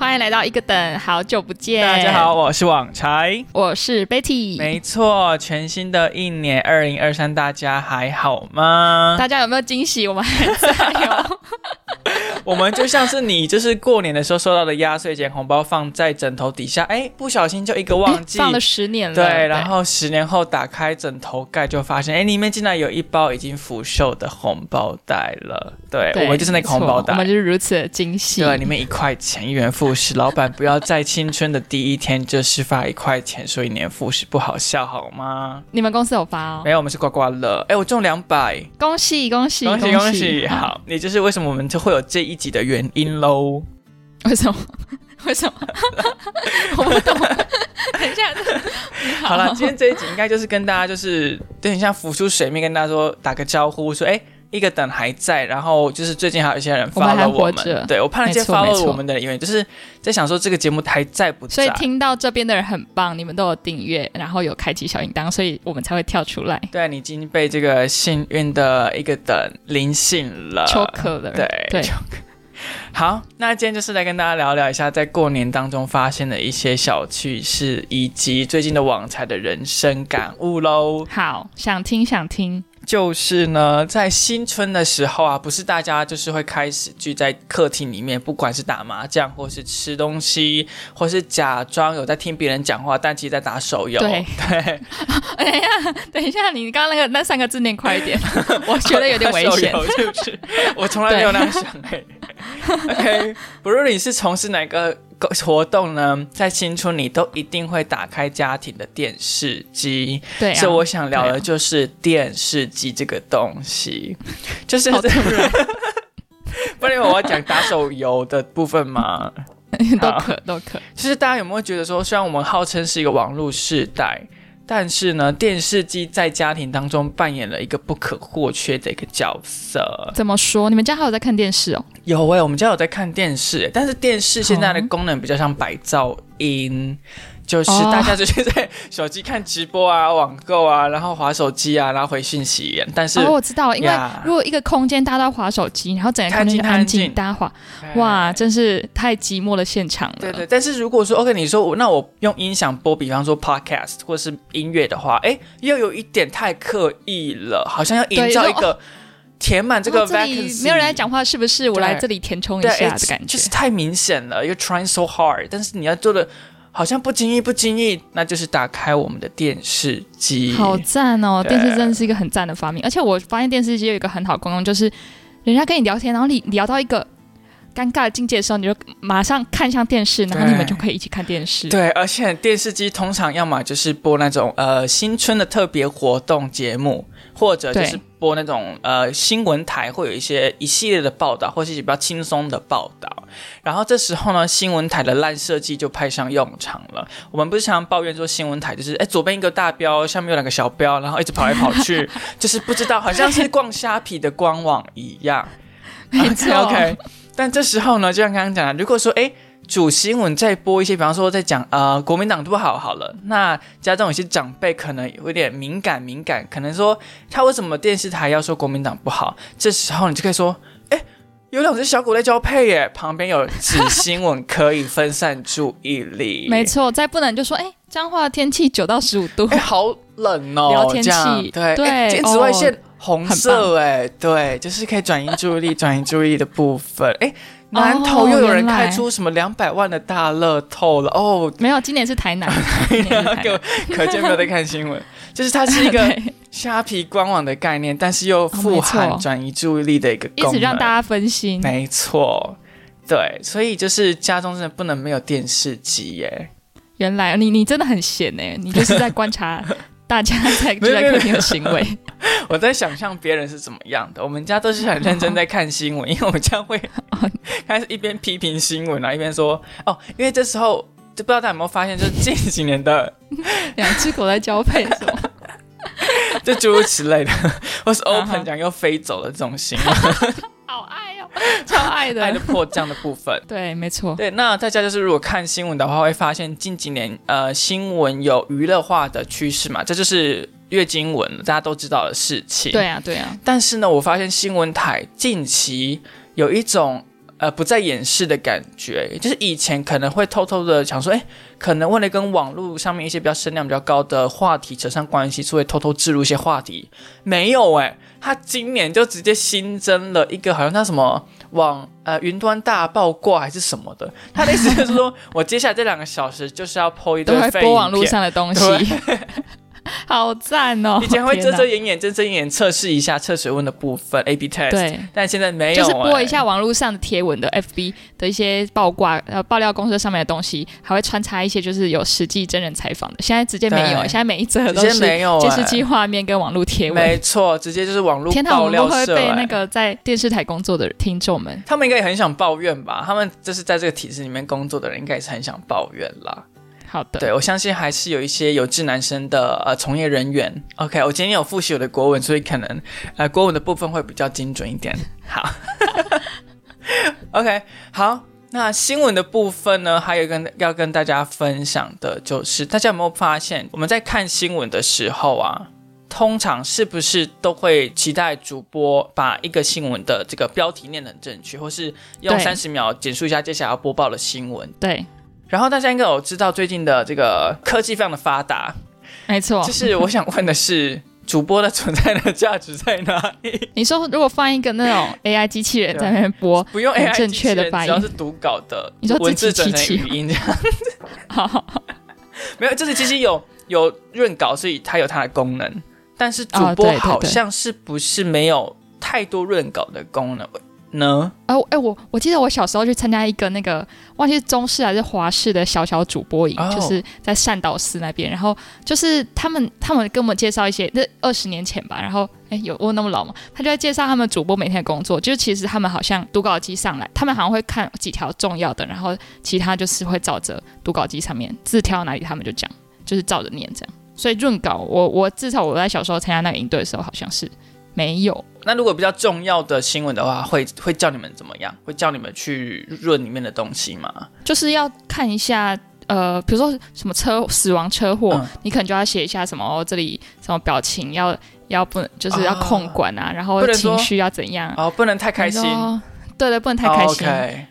欢迎来到一个等，好久不见。大家好，，我是网柴。我是 Betty。没错，全新的一年二零二三，大家还好吗？大家有没有惊喜？我们还在哦。我们就像是你，就是过年的时候收到的压岁钱红包放在枕头底下，哎，不小心就一个忘记，放了十年了。对，然后十年后打开枕头盖，就发现，哎，里面竟然有一包已经腐朽的红包袋了。对，对我们就是那个红包袋我们。就是如此的惊喜。对，里面一块钱，一元复始。老板不要在青春的第一天就是发一块钱，说一年复始，不好笑好吗？你们公司有发哦没？有，我们是刮刮乐。哎，我中两百，恭喜恭喜恭喜恭喜！好，好，也就是为什么我们就会有这一集的原因喽。为什么？为什么？我不懂。等一下，好了，今天这一集应该就是跟大家就是等一下浮出水面，跟大家说打个招呼，说哎。一个等还在，然后就是最近还有一些人我们还 follow 我们，对我怕那些没错没 follow 我们的人，因为就是在想说这个节目还在不在所以，听到这边的人很棒，你们都有订阅，然后有开启小铃铛，所以我们才会跳出来。对你已经被这个幸运的一个等灵醒了，抽克了，对对，好，那今天就是来跟大家聊聊一下，在过年当中发现的一些小趣事，以及最近的网才的人生感悟喽。好，想听想听。就是呢，在新春的时候啊，不是大家就是会开始聚在客厅里面，不管是打麻将，或是吃东西，或是假装有在听别人讲话，但其实在打手游。对对，等一下，等一下，你刚刚那个那三个字念快一点，我觉得有点危险打。手游是不是？我从来没有那样想哎、OK，不论你是从事哪个活动呢，在新春你都一定会打开家庭的电视机。对啊，所以我想聊的就是电视机这个东西，就是 不然我要讲打手游的部分吗。都可都可。就是大家有没有觉得说，虽然我们号称是一个网络世代，但是呢，电视机在家庭当中扮演了一个不可或缺的一个角色。怎么说？你们家还有在看电视哦？有诶、我们家有在看电视诶，但是电视现在的哦功能比较像白噪音。就是哦。大家就是在手机看直播啊、网购啊，然后划手机啊，然后回信息，但是哦，我知道，因为如果一个空间大家都划手机，然后整个空间安静，静大家划，哇，真是太寂寞的现场了。对对，但是如果说 OK，你说我那我用音响播，比方说 podcast 或是音乐的话，哎，又有一点太刻意了，好像要营造一个填满这个 vacancy，没有人来讲话，是不是？我对。来这里填充一，下哎的感觉。就是。太明显了，You're trying so hard，但是你要做的好像不经意不经意，那就是打开我们的电视机，好赞哦！电视真的是一个很赞的发明，而且我发现电视机有一个很好的功用，就是人家跟你聊天，然后你聊到一个尴尬的境界的时候，你就马上看向电视，然后你们就可以一起看电视。对，而且电视机通常要么就是播那种呃新春的特别活动节目，或者就是播那种呃新闻台会有一些一系列的报道，或是一些比较轻松的报道。然后这时候呢，新闻台的烂设计就派上用场了。我们不是常常抱怨说新闻台就是哎左边一个大标，下面有两个小标，然后一直跑来跑去，就是不知道好像是逛虾皮的官网一样。没错 OK，但这时候呢，就像刚刚讲的，如果说哎。主新闻再播一些，比方说在讲呃国民党不好好了，那家中有些长辈可能有点敏感，敏感可能说他为什么电视台要说国民党不好？这时候你就可以说，哎，有两只小狗在交配耶，旁边有子新闻可以分散注意力。没错，再不能就说，哎，彰化天气九到十五度哎，，好冷哦，聊天气对对哎今天紫外线哦红色，哎、对，就是可以转移注意力，转移注意力的部分，哎。南投哦又有人开出什么两百万的大乐透了哦，没有，今年是台南，可 见没有在看新闻，就是它是一个 对。虾皮官网的概念，但是又富含错转移注意力的一个一功能，直让大家分心。没错，对，所以就是家中真的不能没有电视机耶。原来你你真的很闲哎，你就是在观察大家在 就在客厅的行为。我在想象别人是怎么样的。我们家都是很认真在看新闻，因为我们家会哦 开始一边批评新闻啊，一边说哦，因为这时候就不知道大家有没有发现，就是近几年的两只狗在交配什么？就诸如此类的，或是 open 讲又飞走了这种新闻，好爱哦，超爱的。爱的迫降的部分。对，没错。对，那大家就是如果看新闻的话，会发现近几年呃新闻有娱乐化的趋势嘛，这就是月经文大家都知道的事情。对啊，对啊，但是呢，我发现新闻台近期有一种呃不再掩饰的感觉，就是以前可能会偷偷的想说，哎，可能为了跟网络上面一些比较声量比较高的话题扯上关系，所以偷偷置入一些话题。没有哎，他今年就直接新增了一个，好像叫什么网呃云端大爆挂还是什么的。他的意思就是说我接下来这两个小时就是要剖一堆播网络上的东西。好赞哦！以前会遮遮掩掩、遮遮掩掩测试一下测水温的部分，A/B test。对，但现在没有，就是播一下网络上的贴文的 FB 的一些爆挂呃爆料公司上面的东西，还会穿插一些就是有实际真人采访的。现在直接没有，现在每一则都是监视器画面跟网络贴文。没错，直接就是网络天爆料会被那个在电视台工作的听众们，他们应该也很想抱怨吧？他们就是在这个体制里面工作的人，应该也是很想抱怨啦。好的，对我相信还是有一些有志男生的呃从业人员。OK，我今天有复习我的国文，所以可能呃国文的部分会比较精准一点。好，OK，好，那新闻的部分呢，还有跟要跟大家分享的就是，大家有没有发现我们在看新闻的时候啊，通常是不是都会期待主播把一个新闻的这个标题念得很正确，或是用三十秒简述一下接下来要播报的新闻？对。然后大家应该有知道最近的这个科技非常的发达，没错。就是我想问的是，主播的存在的价值在哪里？你说如果放一个那种 AI 机器人在那边播，不用 AI 正确的发音，只要是读稿的，你说文字整成语音这样子。好，没有，就是其实有有润稿，所以它有它的功能。但是主播好像是不是没有太多润稿的功能？呢？哦，哎，我我记得我小时候去参加一个那个，忘记是中式还是华式的小小主播营，就是在善导寺那边。然后就是他们他们跟我们介绍一些，那二十年前吧。然后哎，有我那么老吗？他就在介绍他们主播每天的工作。就是其实他们好像读稿机上来，他们好像会看几条重要的，然后其他就是会照着读稿机上面字挑哪里，他们就讲，就是照着念这样。所以润稿，我我至少我在小时候参加那个营队的时候，好像是。没有。那如果比较重要的新闻的话，会会叫你们怎么样？会叫你们去润里面的东西吗？就是要看一下，呃，比如说什么车死亡车祸，你可能就要写一下什么哦，这里什么表情要要不能就是要控管啊，然后情绪要怎样哦，不能太开心。对对，不能太开心。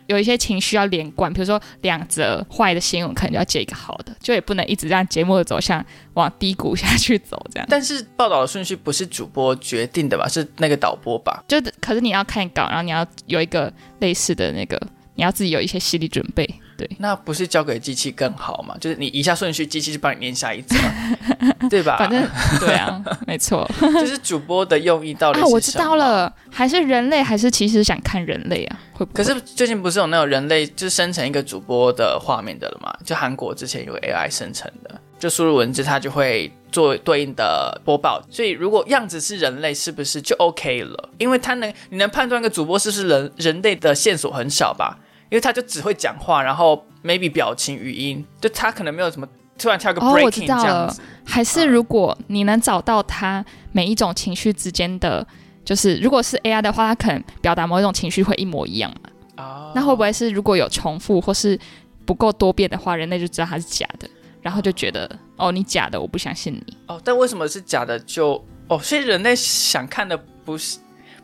有一些情绪要连贯，比如说两则坏的新闻，可能就要接一个好的，就也不能一直让节目的走向往低谷下去走这样。但是报道的顺序不是主播决定的吧？是那个导播吧？就可是你要看稿，然后你要有一个类似的那个，你要自己有一些心理准备。对，那不是交给机器更好吗？就是你一下顺序，机器就帮你念下一则，对吧？反正 对啊，没错。就是主播的用意到底啊，我知道了，还是人类，还是其实想看人类啊？会不会？可是最近不是有那种人类就生成一个主播的画面的了吗？就韩国之前有 AI 生成的，就输入文字，它就会做对应的播报。所以如果样子是人类，是不是就 OK 了？因为它能，你能判断一个主播是不是人，人类的线索很少吧？因为他就只会讲话，然后 maybe 表情语音，就他可能没有什么突然跳个 breaking 这样子。还是如果你能找到他每一种情绪之间的，就是如果是 AI 的话，他可能表达某一种情绪会一模一样嘛？哦。那会不会是如果有重复或是不够多变的话，人类就知道他是假的，然后就觉得哦你假的，我不相信你。哦，但为什么是假的？就哦，所以人类想看的不是。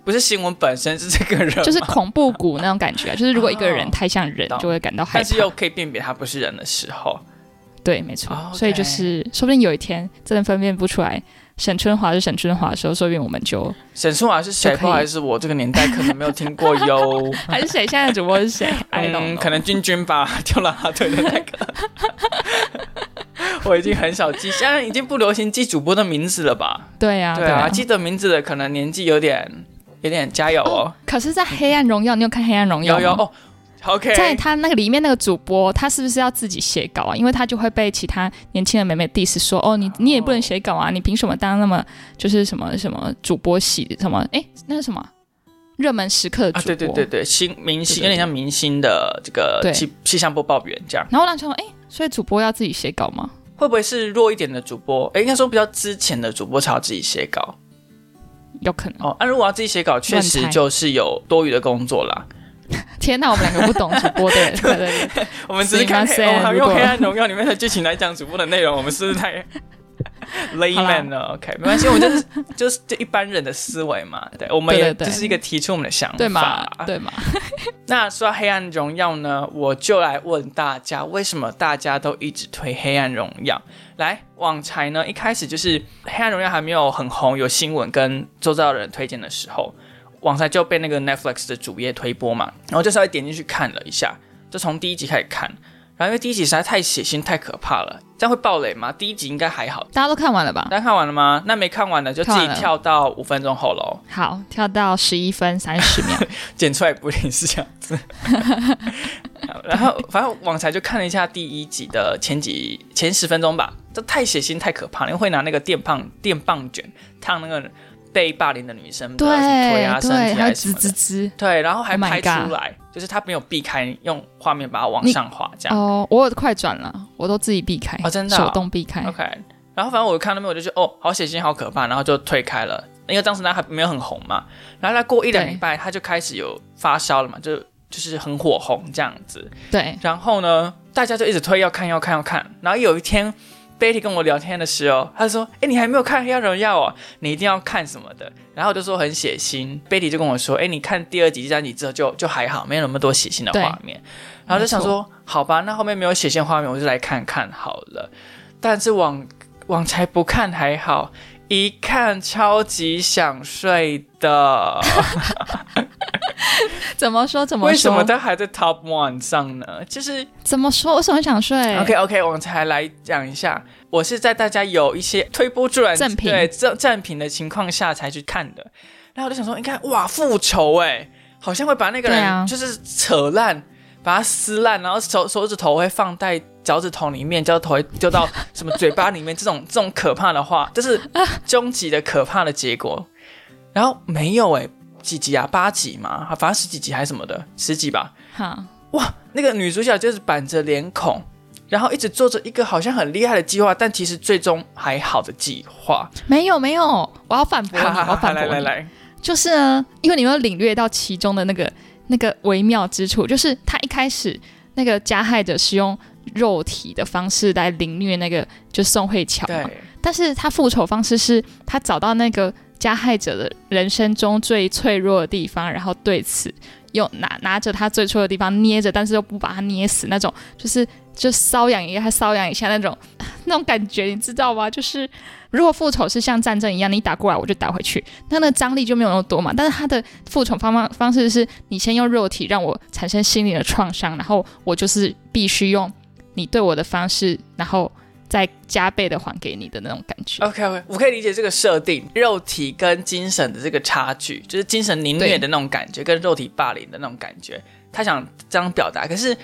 不是新闻本身是这个人，就是恐怖谷那种感觉，就是如果一个人太像人，就会感到害怕。但是又可以辨别他不是人的时候，对，没错。所以就是，说不定有一天真的分辨不出来沈春华是沈春华的时候，说不定我们就沈春华是谁？不好意思，我这个年代可能没有听过哟。还是谁？现在主播是谁？嗯，可能君君吧，跳啦啦队的那个。我已经很少记，现在已经不流行记主播的名字了吧？对呀，对啊，记得名字的可能年纪有点。有点加油哦！可是，在《黑暗荣耀》，你有看《黑暗荣耀》有有哦，OK。在他那个里面，那个主播他是不是要自己写稿啊？因为他就会被其他年轻的美美 diss 说：“哦，你你也不能写稿啊，你凭什么当那么就是什么什么主播系什么？哎，那是什么热门时刻的主播？对对对对，新明星有点像明星的这个气气象播报员这样。然后让说：哎，所以主播要自己写稿吗？会不会是弱一点的主播？哎，应该说比较之前的主播才要自己写稿。”有可能。哦，那如果要自己写稿，确实就是有多余的工作啦。天哪，我们两个不懂主播的人，对对我们只是看《黑暗荣耀》里面的剧情来讲主播的内容，我们是不是太 layman 呢？OK，没关系，我们就是就是就一般人的思维嘛。对，我们也就是一个提出我们的想法。对嘛？对嘛？那说到黑暗荣耀呢，我就来问大家，为什么大家都一直推黑暗荣耀？来，网才呢一开始就是黑暗荣耀还没有很红，有新闻跟周遭的人推荐的时候，网才就被那个 Netflix 的主页推播嘛，然后就稍微点进去看了一下，就从第一集开始看。然后因为第一集实在太血腥、太可怕了，这样会暴雷吗？第一集应该还好。大家都看完了吧？大家看完了吗？那没看完的就自己跳到五分钟后喽。好，跳到十一分三十秒。剪出来不一定是这样子。然后反正网才就看了一下第一集的前几前十分钟吧，这太血腥太可怕了，因为会拿那个电棒电棒卷烫那个被霸凌的女生的对腿啊、身对，体还什么。对，然后还 Oh 拍出来就是他没有避开，用画面把它往上滑这样。哦，我有快转了，我都自己避开，哦真的哦手动避开。OK，然后反正我看到那边我就觉得哦，好血腥，好可怕，然后就退开了，因为当时他还没有很红嘛。然后他过一两礼拜，他就开始有发烧了嘛，就就是很火红这样子。对，然后呢，大家就一直推要看要看要看。然后有一天，Betty 跟我聊天的时候，他说：“哎，你还没有看《黑暗荣耀》哦，你一定要看什么的。”然后我就说很血腥，Betty 就跟我说：“哎，你看第二集、第三集之后就就还好，没有那么多血腥的画面。”然后就想说：“好吧，那后面没有血腥画面，我就来看看好了。”但是往往才不看还好，一看超级想睡的。怎么说？怎么说？为什么它还在 Top One 上呢？就是怎么说？为什么想睡 OK OK，我们才来讲一下。我是在大家有一些推波助澜、对赠赠品的情况下才去看的。然后我就想说，你看哇，复仇哎，好像会把那个人就是扯烂，把它撕烂，然后手手指头会放在脚趾头里面，脚趾头会丢到什么嘴巴里面，这种 这种可怕的话，就是终极的可怕的结果。然后没有哎，几集啊？八集嘛，反正十几集还是什么的，十集吧。好，哇，那个女主角就是板着脸孔，然后一直做着一个好像很厉害的计划，但其实最终还好的计划。没有没有，我要反驳你，我要反驳你。来来来，就是呢，因为你没有领略到其中的那个那个微妙之处，就是他一开始那个加害者是用肉体的方式来凌虐那个就宋慧乔嘛，但是他复仇方式是他找到那个加害者的人生中最脆弱的地方，然后对此用拿拿着他最脆弱的地方捏着，但是又不把他捏死那种，就是就瘙痒一下，瘙痒一下那种那种感觉，你知道吗？就是如果复仇是像战争一样，你打过来我就打回去，那那张力就没有那么多嘛。但是他的复仇方方方式是你先用肉体让我产生心理的创伤，然后我就是必须用你对我的方式，然后再加倍的还给你的那种感觉。OK OK，我可以理解这个设定，肉体跟精神的这个差距，就是精神凌虐的那种感觉，跟肉体霸凌的那种感觉，他想这样表达。可是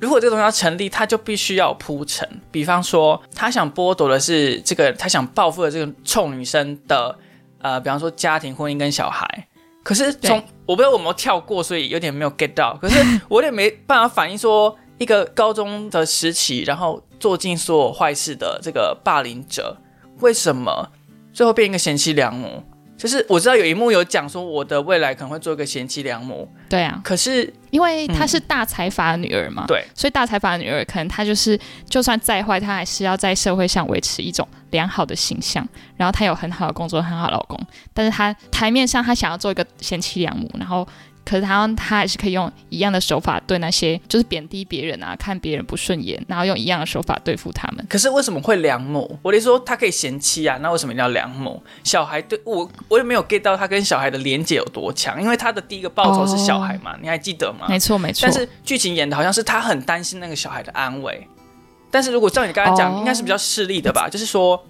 如果这个东西要成立，他就必须要铺陈。比方说，他想剥夺的是这个，他想报复的这个臭女生的，呃，比方说家庭、婚姻跟小孩。可是从我不知道我有没有跳过，所以有点没有 get 到。可是我有点没办法反映说，一个高中的时期，然后做尽所有坏事的这个霸凌者，为什么最后变一个贤妻良母？就是我知道有一幕有讲说，我的未来可能会做一个贤妻良母，对啊，可是因为她是大财阀的女儿嘛，对，所以大财阀的女儿可能她就是就算再坏，她还是要在社会上维持一种良好的形象。然后她有很好的工作，很好的老公，但是她台面上她想要做一个贤妻良母，然后可是他他还是可以用一样的手法对那些就是贬低别人啊、看别人不顺眼，然后用一样的手法对付他们。可是为什么会良母？我得说他可以贤妻啊，那为什么一定要良母？小孩对我我也没有 get 到他跟小孩的连接有多强，因为他的第一个报酬是小孩嘛，你还记得吗？没错，没错。但是剧情演的好像是他很担心那个小孩的安危，但是如果照你刚才讲，哦应该是比较势利的吧？就是说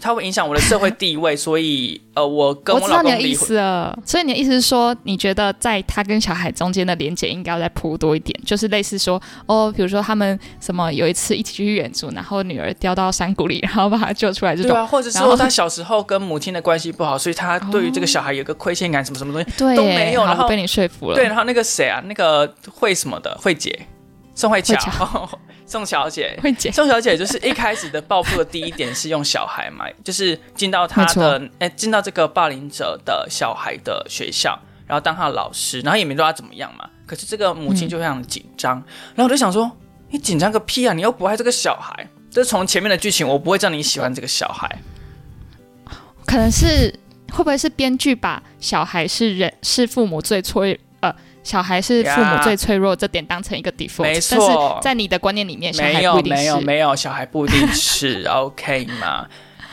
他会影响我的社会地位，所以 呃，我跟我知道你的意老公离婚。思了，所以你的意思是说，你觉得在他跟小孩中间的连接应该要再铺多一点，就是类似说，哦，比如说他们什么有一次一起去远足，然后女儿掉到山谷里，然后把她救出来这种，对啊，或者说他小时候跟母亲的关系不好，所以他对于这个小孩有个亏欠感，什么什么东西。对都没有然后被你说服了，对，然后那个谁啊，那个慧什么的慧姐，宋慧乔慧，宋小姐，宋小姐就是一开始的报复的第一点是用小孩嘛，就是进到她的哎进到这个霸凌者的小孩的学校，然后当他的老师，然后也没对他怎么样嘛。可是这个母亲就非常的紧张，然后我就想说，你紧张个屁啊！你又不爱这个小孩，就是从前面的剧情，我不会叫你喜欢这个小孩。可能是会不会是编剧把小孩是人是父母最脆呃，小孩是父母最脆弱这点当成一个 default，没但是错在你的观念里面，小没有孩不一定是。没有没有，小孩不一定是。OK 吗？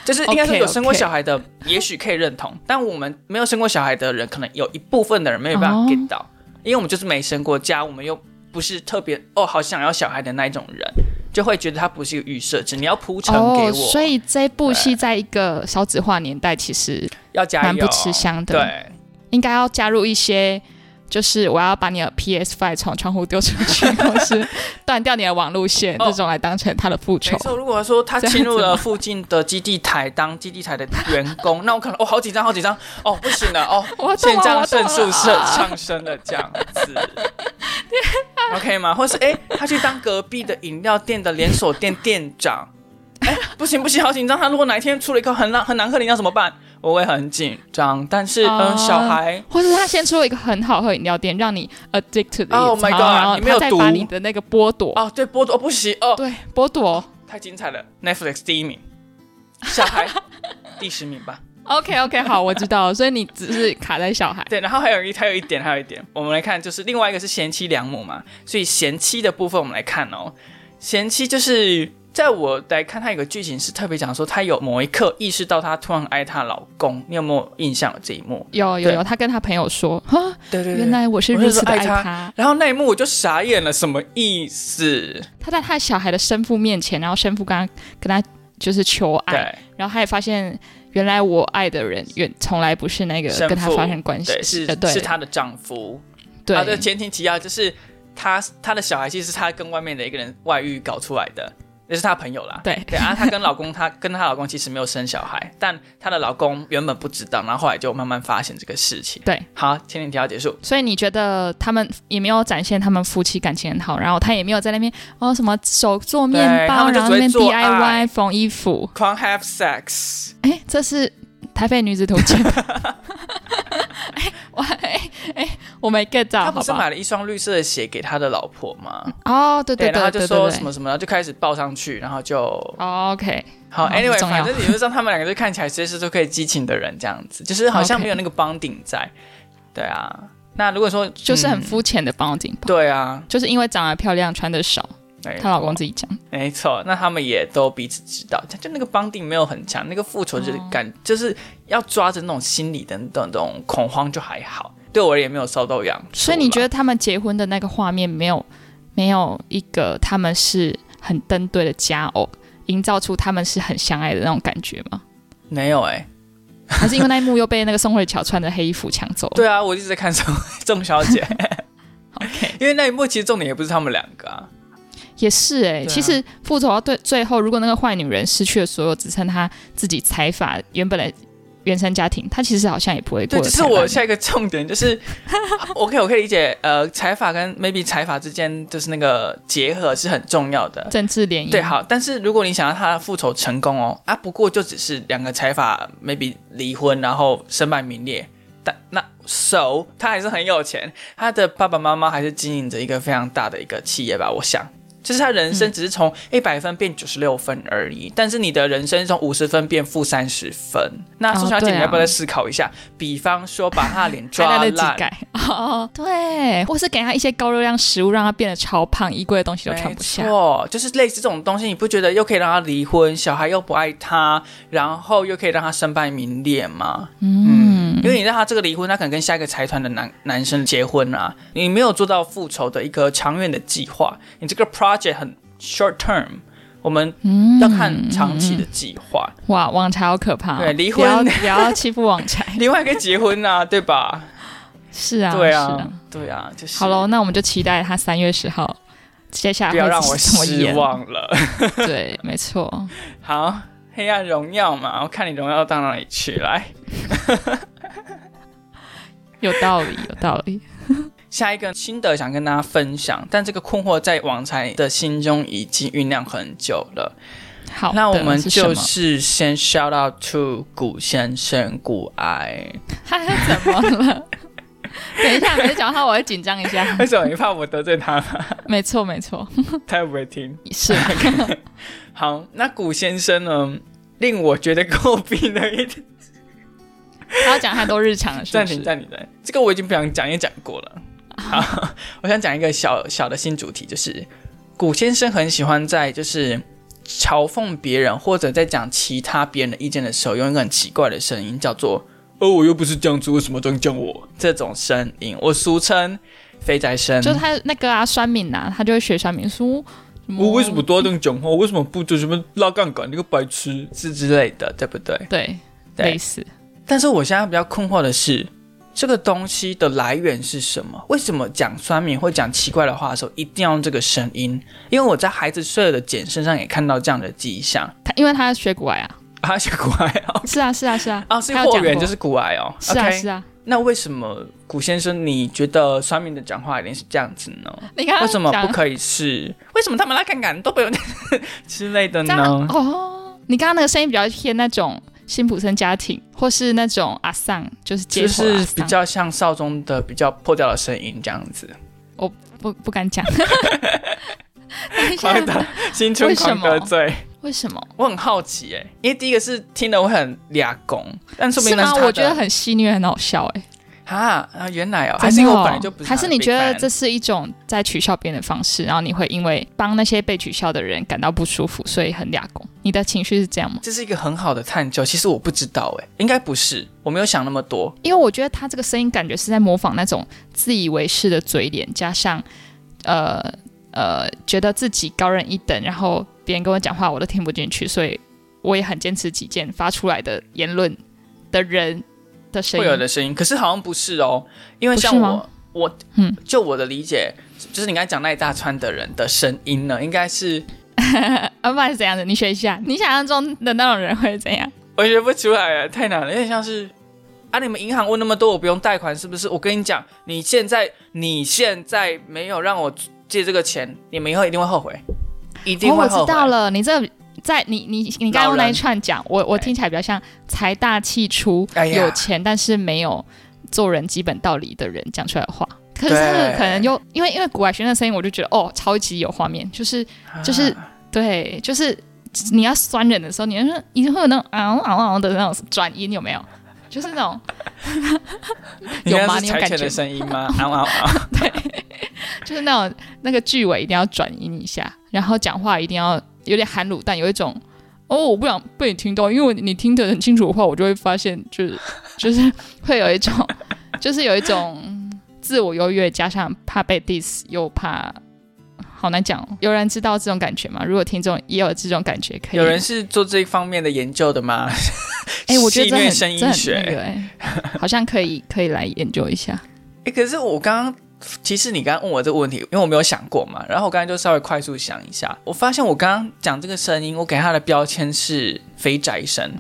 就是应该说有生过小孩的，也许可以认同，但我们没有生过小孩的人，可能有一部分的人没有办法哦。get 到，因为我们就是没生过家，我们又不是特别哦，好想要小孩的那一种人，就会觉得它不是一个预设值，你要铺陈给我，哦，所以这部戏在一个少子化年代，其实要加油，蛮不吃香的。对，应该要加入一些，就是我要把你的 PS Five 从窗户丢出去，或是断掉你的网路线，哦这种来当成他的复仇没。错，如果说他这样侵入了附近的基地台当基地台的员工，那我可能哦好紧张，好紧张哦，不行了哦，我懂了，肾上我懂腺素上。上升了这样子，OK 吗？或是哎、他去当隔壁的饮料店的连锁店店长，哎、不行不行，好紧张。他如果哪一天出了一个很难很难喝的饮料怎么办？我会很紧张。但是嗯、哦小孩或者他先出了一个很好喝的饮料店，让你 addict to the Oh my god，然后里面有毒再把你的那个剥夺，哦，对剥夺、哦、不行哦，对，剥夺。太精彩了，Netflix 第一名，小孩 第十名吧。OK OK，好，我知道了，所以你只是卡在小孩。对，然后还有一还有一点，还有一点，我们来看，就是另外一个是贤妻良母嘛，所以贤妻的部分我们来看哦，贤妻就是在我来看，他有个剧情是特别讲说，她有某一刻意识到她突然爱她老公，你有没有印象有这一幕？有有有，他跟他朋友说，啊，对对原来我是如此的爱他。然后那一幕我就傻眼了，什么意思？他在他小孩的生父面前，然后生父跟他跟他就是求爱，对然后他也发现，原来我爱的人原从来不是那个跟他发生关系，是是她的丈夫。对好的，前提提要就是她她的小孩其实是她跟外面的一个人外遇搞出来的，那是她朋友啦。对对啊，她跟老公，她跟她老公其实没有生小孩，但她的老公原本不知道，然后后来就慢慢发现这个事情。对，好，前提提要结束。所以你觉得他们也没有展现他们夫妻感情很好，然后他也没有在那边哦什么手做面包，然后那边 DIY 缝衣服，狂 have sex，哎，这是台北女子图鉴。哎，我哎哎，我没 get 到，他不是？买了一双绿色的鞋给他的老婆吗？哦，对对然后对对对对就说什么什么，然后就开始抱上去，然后就哦，OK，好好，anyway，反正理论上他们两个就看起来随时都可以激情的人，这样子，就是好像没有那个 bonding 在。对啊，那如果说就是很嗯。肤浅的 bonding，对啊，就是因为长得漂亮，穿的少，没她老公自己讲。没错，那他们也都彼此知道，就那个 bonding 没有很强，那个复仇就是感，哦就是要抓着那种心理的那种恐慌就还好，对我而言没有受到痒。所以你觉得他们结婚的那个画面没有没有一个他们是很登对的佳偶，营造出他们是很相爱的那种感觉吗？没有哎、还是因为那一幕又被那个宋慧乔穿的黑衣服抢走了？对啊，我一直在看宋 宋小姐，，OK，因为那一幕其实重点也不是他们两个啊，也是哎、对啊其实复仇到对最后，如果那个坏女人失去了所有，只剩她自己财阀原本的原生家庭，她其实好像也不会对，过对这是我下一个重点，就是，OK，我可以理解，呃，财阀跟 maybe 财阀之间就是那个结合是很重要的，政治联姻。对，好，但是如果你想要他复仇成功哦，啊，不过就只是两个财阀 maybe 离婚，然后身败名裂，但那 so 他还是很有钱，他的爸爸妈妈还是经营着一个非常大的一个企业吧，我想。就是他人生只是从一百分变九十六分而已，但是你的人生从五十分变负三十分。那哦宋小姐，你要不要再思考一下？比方说把他的脸还抓来得及烂，改哦，对，或是给他一些高热量食物，让他变得超胖，衣柜的东西都穿不下。错，就是类似这种东西，你不觉得又可以让他离婚，小孩又不爱他，然后又可以让他身败名裂吗？嗯，因为你让他这个离婚，他可能跟下一个财团的男男生结婚啊，你没有做到复仇的一个长远的计划，你这个 project 很 short term，我们嗯要看长期的计划。哇，网柴好可怕哦、对离婚不要欺负网柴。另外一个结婚啊，对吧？是啊，对啊对啊，就是好喽，那我们就期待他三月十号，接下来不要让我失演。望了。对，没错。好，黑暗荣耀嘛，我看你荣耀到哪里去来。有道理，有道理。下一个心得想跟大家分享，但这个困惑在王才的心中已经酝酿很久了。好，那我们就是先 shout out to 古先生古爱。他怎么了？等一下，每次讲话我会紧张一下。为什么你怕我得罪他吗？没错，没错，他会不会听？是好，那古先生呢，令我觉得诟病的一点，他要讲太多日常了，是暂不是？停暂停暂停，这个我已经不想讲，也讲过了。好，我想讲一个小小的新主题，就是古先生很喜欢在就是嘲讽别人或者在讲其他别人的意见的时候，用一个很奇怪的声音，叫做“哦，我又不是这样子，为什么这样讲我？”这种声音，我俗称肥宅声。就是他那个啊，酸敏啊，他就会学酸敏说，我为什么都要这样讲话？我为什么不就什么拉杠杆？那个白痴是之类的，对不对？对对类似？但是我现在比较困惑的是，这个东西的来源是什么？为什么讲酸敏或讲奇怪的话的时候，一定要用这个声音？因为我在孩子睡了的简身上也看到这样的迹象。他因为他学古癌 啊，啊，是古癌哦，是啊是啊是啊，哦，是货源就是古癌哦。是啊 OK，是啊。那为什么古先生你觉得酸敏的讲话一定是这样子呢？你刚刚为什么不可以是？为什么他们拉杠杆都不用 之类的呢？哦，你刚刚那个声音比较偏那种辛普森家庭，或是那种阿桑，就是街就是比较像少中的比较破掉的声音这样子。我不不敢讲。等一狂下，得新春狂得罪。为什么？我很好奇哎、因为第一个是听了会很俩拱，但说是吗？明那他的我觉得很戏虐，很好笑哎、啊啊，原来哦，还是因为我哦本来就不是还是你觉得这是一种在取笑别人的方式，然后你会因为帮那些被取笑的人感到不舒服，所以很俩公？你的情绪是这样吗？这是一个很好的探究？其实我不知道哎、应该不是，我没有想那么多。因为我觉得他这个声音感觉是在模仿那种自以为是的嘴脸，加上呃呃觉得自己高人一等，然后别人跟我讲话我都听不进去，所以我也很坚持己见发出来的言论的人的声音会。有的声音，可是好像不是哦，因为像我我嗯就我的理解，就是你刚才讲那一大串的人的声音呢，应该是 啊，不然是怎样的？你学一下，你想象中的那种人会怎样？我学不出来了，太难了，有点像是啊，你们银行问那么多，我不用贷款是不是？我跟你讲，你现在你现在没有让我借这个钱，你们以后一定会后悔，一定会后悔。知道了，你这在你你你刚刚用那一串讲，我我听起来比较像财大气粗、哎有钱但是没有做人基本道理的人讲出来的话。可是可能又因为因为古外学的声音，我就觉得哦，超级有画面，就是就是啊对，就是你要酸人的时候，你就说一定会有那种嗷嗷嗷的那种转音，有没有？就是那种 有吗？有感觉吗？犬的声音吗？啊啊啊！就是那种那个句尾一定要转音一下，然后讲话一定要有点含卤蛋，有一种哦，我不想被你听到，因为你听得很清楚的话，我就会发现就是就是 会有一种就是有一种自我优越，加上怕被 diss，又怕好难讲、哦。有人知道这种感觉吗？如果听众也有这种感觉，可以有人是做这一方面的研究的吗？哎、我觉得这很这很声音学那个哎、好像可以可以来研究一下。哎、可是我刚刚，其实你刚刚问我这个问题，因为我没有想过嘛，然后我刚才就稍微快速想一下，我发现我刚刚讲这个声音，我给他的标签是肥宅声，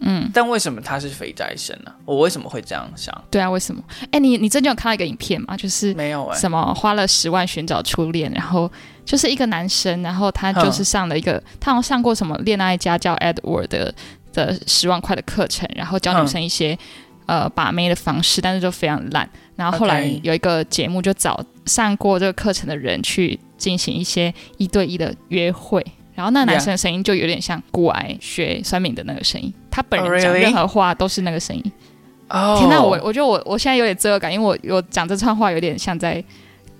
嗯，但为什么他是肥宅生呢、我为什么会这样想？对啊，为什么？哎、你你最近有看到一个影片吗？就是没有哎、什么花了十万寻找初恋，然后就是一个男生，然后他就是上了一个，他好像上过什么恋爱家教 Edward 的的十万块的课程，然后教女生一些、呃把妹的方式，但是就非常烂。然后后来有一个节目就找上过这个课程的人去进行一些一对一的约会。然后那男生的声音就有点像古癌学酸敏的那个声音，他本 Oh, 人讲任何话都是那个声音。哦。天哪，我我觉得我我现在有点罪恶感，因为我我讲这串话有点像在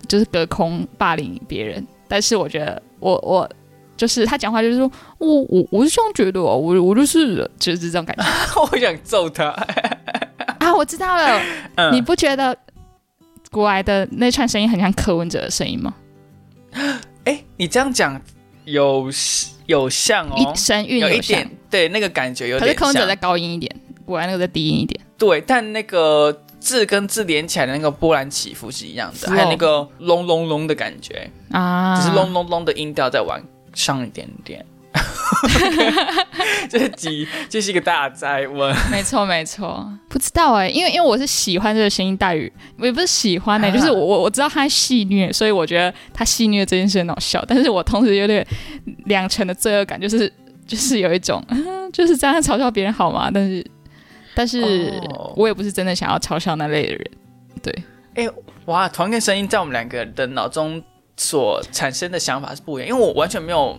就是隔空霸凌别人，但是我觉得我我就是他讲话就是说我我我是这样觉得哦，我我就是就是这种感觉。我想揍他。啊，我知道了，嗯。你不觉得国外的那串声音很像柯文哲的声音吗？哎、你这样讲有有像哦。一，声韵有一点，对那个感觉有点像可是柯文哲再高音一点，果然那个再低音一点。对，但那个字跟字连起来的那个波澜起伏是一样的，还有那个隆隆隆的感觉，啊，只是隆隆隆的音调再往上一点点。这集这是一个大灾问，没错没错，不知道哎、因为因为我是喜欢这个声音待遇，我也不是喜欢呢、啊就是我我我知道他戏虐，所以我觉得他戏虐这件事很好笑，但是我同时有点两层的罪恶感，就是就是有一种，嗯就是这样嘲笑别人好吗？但是但是哦我也不是真的想要嘲笑那类的人，对，哎哇，同一个声音在我们两个的脑中所产生的想法是不一样，因为我完全没有。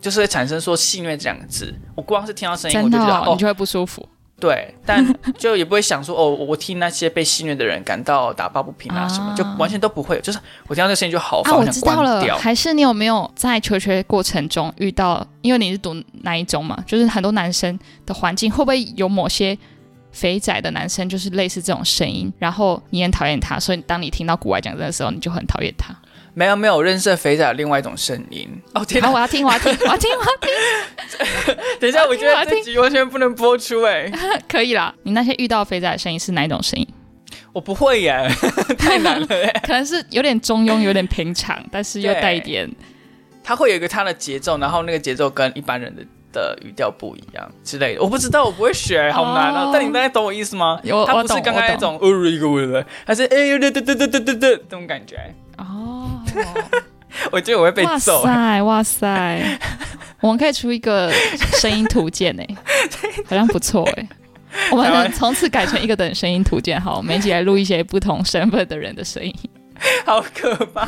就是会产生说“戏虐”这两个字，我光是听到声音我、就觉得哦、你就会不舒服。对，但就也不会想说哦，我替那些被戏虐的人感到打抱不平啊什么，就完全都不会。就是我听到这声音就好啊，我知道了。还是你有没有在求学过程中遇到？因为你是读哪一中嘛？就是很多男生的环境，会不会有某些肥仔的男生，就是类似这种声音，然后你很讨厌他，所以当你听到古外讲的时候，你就很讨厌他。没有没有，我认识肥仔另外一种声音哦。天哪，我要听，我要听，我要听，我要听。等一下，我觉得这集完全不能播出哎。可以啦，你那些遇到肥仔的声音是哪一种声音？我不会耶，太难了。可能是有点中庸，有点平常，但是又带一点。他会有一个他的节奏，然后那个节奏跟一般人的的语调不一样之类的。我不知道，我不会学，好难啊。但你大概懂我意思吗？有，他不是刚刚那种呃一个味的，还是哎呦对对对对对对对这种感觉。哦。我觉得我会被揍。哇塞，哇塞，我们可以出一个声音图鉴诶，好像不错诶。我们从此改成一个等声音图鉴，好，每集来录一些不同身份的人的声音。好可怕！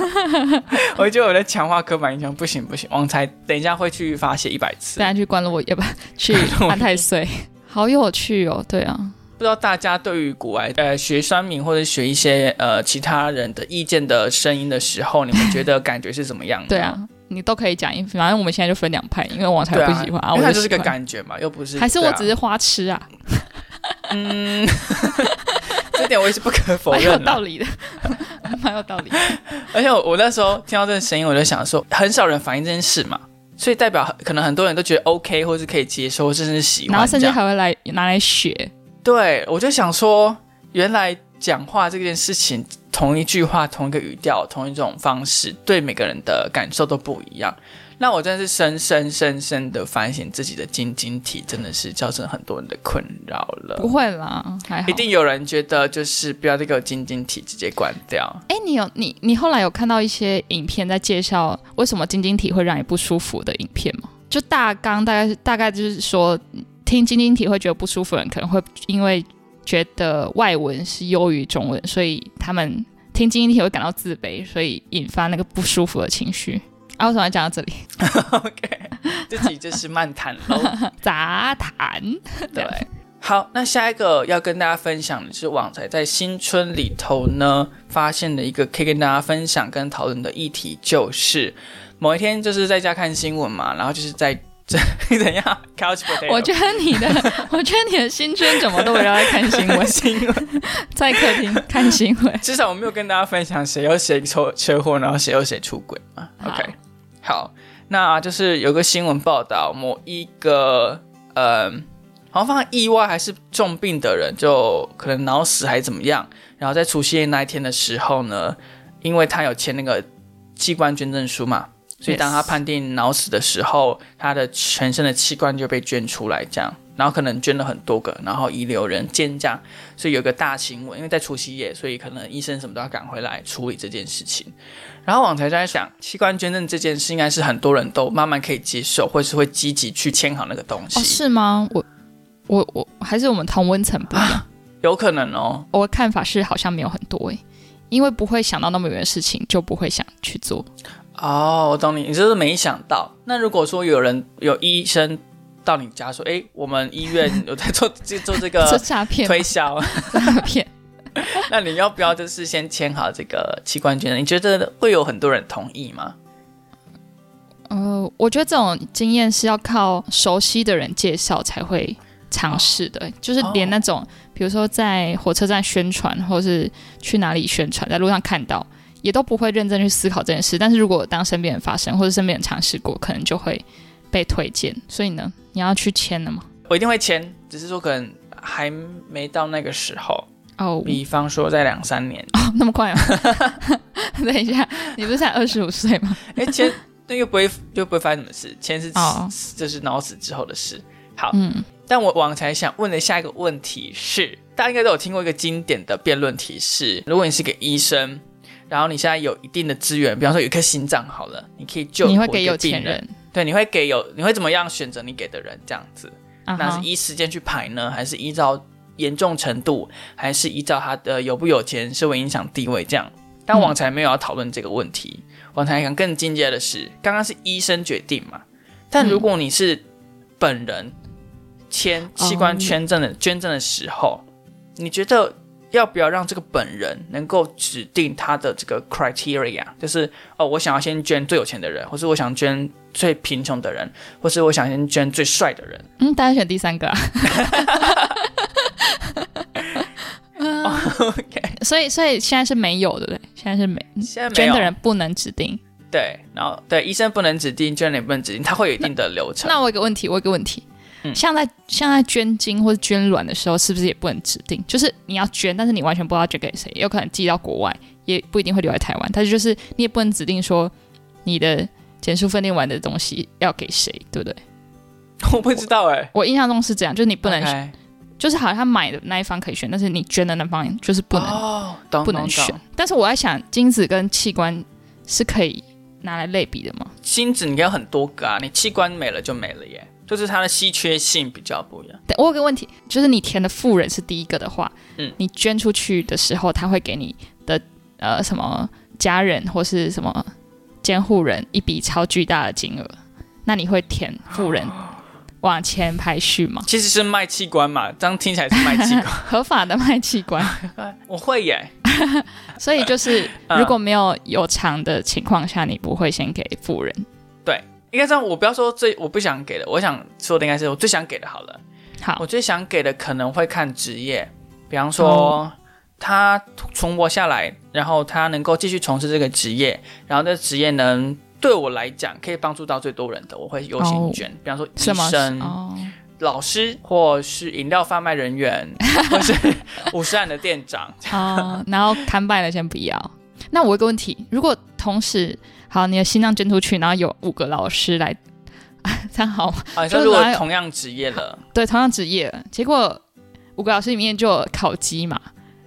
我觉得我在强化刻板印象，不行不行。王才等一下会去发泄一百次，等下去关了我，也不去 安太岁，好有趣哦。对啊。不知道大家对于古外呃学酸民或者学一些呃其他人的意见的声音的时候，你们觉得感觉是怎么样的？对啊，你都可以讲，反正我们现在就分两派，因为王才不喜欢啊，我就是个感觉嘛，又不是，还是我只是花痴啊？嗯，这点我也是不可否认，蛮有道理的，蛮有道理。而且我我那时候听到这个声音，我就想说，很少人反映这件事嘛，所以代表可能很多人都觉得 OK，或是可以接受，甚至喜欢，然后甚至还会来拿来学。对，我就想说，原来讲话这件事情，同一句话、同一个语调、同一种方式，对每个人的感受都不一样。那我真的是深深深深的反省自己的晶晶体，真的是造成很多人的困扰了。不会啦，还好。一定有人觉得就是不要再给我晶晶体，直接关掉。哎，你有你你后来有看到一些影片在介绍为什么晶晶体会让你不舒服的影片吗？就大纲大概大概就是说。听晶晶体会觉得不舒服的人，可能会因为觉得外文是优于中文，所以他们听晶晶体会感到自卑，所以引发那个不舒服的情绪。啊，为什么要讲到这里？OK，这集就是漫谈喽，杂谈。对，好，那下一个要跟大家分享的是，网才在新春里头呢发现的一个可以跟大家分享跟讨论的议题，就是某一天就是在家看新闻嘛，然后就是在。你怎样？我觉得你的，我觉得你的新春怎么都围绕在看新闻，新闻 在客厅看新闻。至少我没有跟大家分享谁有谁出车祸，然后谁有谁出轨嘛。OK，好，那就是有个新闻报道，某一个呃，好像发生意外还是重病的人，就可能脑死还是怎么样，然后在除夕夜那一天的时候呢，因为他有签那个器官捐赠书嘛。所以当他判定脑死的时候，他的全身的器官就被捐出来，这样，然后可能捐了很多个，然后遗留人间这样，所以有个大新闻，因为在除夕夜，所以可能医生什么都要赶回来处理这件事情。然后网才在想，器官捐赠这件事应该是很多人都慢慢可以接受，或是会积极去签好那个东西，是吗？我我我还是我们同温层不一样，有可能哦。我的看法是好像没有很多诶，因为不会想到那么远的事情，就不会想去做。哦，我懂你，你就是没想到。那如果说有人有医生到你家说，哎，我们医院有在做做这个 诈骗推销诈骗，那你要不要就是先签好这个器官捐？你觉得会有很多人同意吗？呃，我觉得这种经验是要靠熟悉的人介绍才会尝试的，就是连那种比如说在火车站宣传，或是去哪里宣传，在路上看到。也都不会认真去思考这件事，但是如果当身边人发生或者身边人尝试过，可能就会被推荐。所以呢，你要去签了吗？我一定会签，只是说可能还没到那个时候哦。比方说在两三年哦，那么快啊？等一下，你不是才二十五岁吗？哎，签那又不会又不会发生什么事，签是这是脑死之后的事。好，嗯，但我往才想问的下一个问题是，大家应该都有听过一个经典的辩论题是：如果你是个医生。然后你现在有一定的资源，比方说有一颗心脏好了，你可以救你会给有钱人，对，你会给有你会怎么样选择你给的人这样子？那是依时间去排呢，还是依照严重程度，还是依照他的有不有钱，社会影响地位这样？但网才没有要讨论这个问题，网才想更进阶的是，刚刚是医生决定嘛？但如果你是本人签器官捐赠的捐赠的时候，你觉得要不要让这个本人能够指定他的这个 criteria，就是哦，我想要先捐最有钱的人，或是我想捐最贫穷的人，或是我想先捐最帅的人？嗯，大家选第三个啊。OK，所以，所以现在是没有，对不对？现在是没现在没捐有的人不能指定。对，然后对医生不能指定，捐人也不能指定，他会有一定的流程。那我有个问题，我有个问题，嗯像在像在捐精或者捐卵的时候，是不是也不能指定？就是你要捐，但是你完全不知道捐给谁，有可能寄到国外，也不一定会留在台湾。但是就是你也不能指定说你的减数分裂完的东西要给谁，对不对？我不知道哎、我印象中是这样，就是你不能就是好像买的那一方可以选，但是你捐的那方就是不能、不能选。但是我在想，精子跟器官是可以拿来类比的吗？精子你有很多个啊，你器官没了就没了耶，就是它的稀缺性比较不一样。对，我有个问题，就是你填的富人是第一个的话，嗯你捐出去的时候，他会给你的呃什么家人或是什么监护人一笔超巨大的金额，那你会填富人往前排序吗？其实是卖器官嘛，这样听起来是卖器官。合法的卖器官，我会耶，所以就是嗯如果没有有偿的情况下，你不会先给富人。应该这样。我不要说最我不想给的，我想说的应该是我最想给的好了。好我，最想给的可能会看职业，比方说、哦他存活下来，然后他能够继续从事这个职业，然后这职业能对我来讲可以帮助到最多人的，我会优哦先捐。比方说医生、哦？老师，或是饮料贩卖人员，或是五十案的店长。哦，然后看拜的先不要。那我有个问题，如果同时好，你的心脏捐出去，然后有五个老师来，这样好吗？啊，你说如果就是同样职业了，对，同样职业，结果五个老师里面就有烤鸡嘛，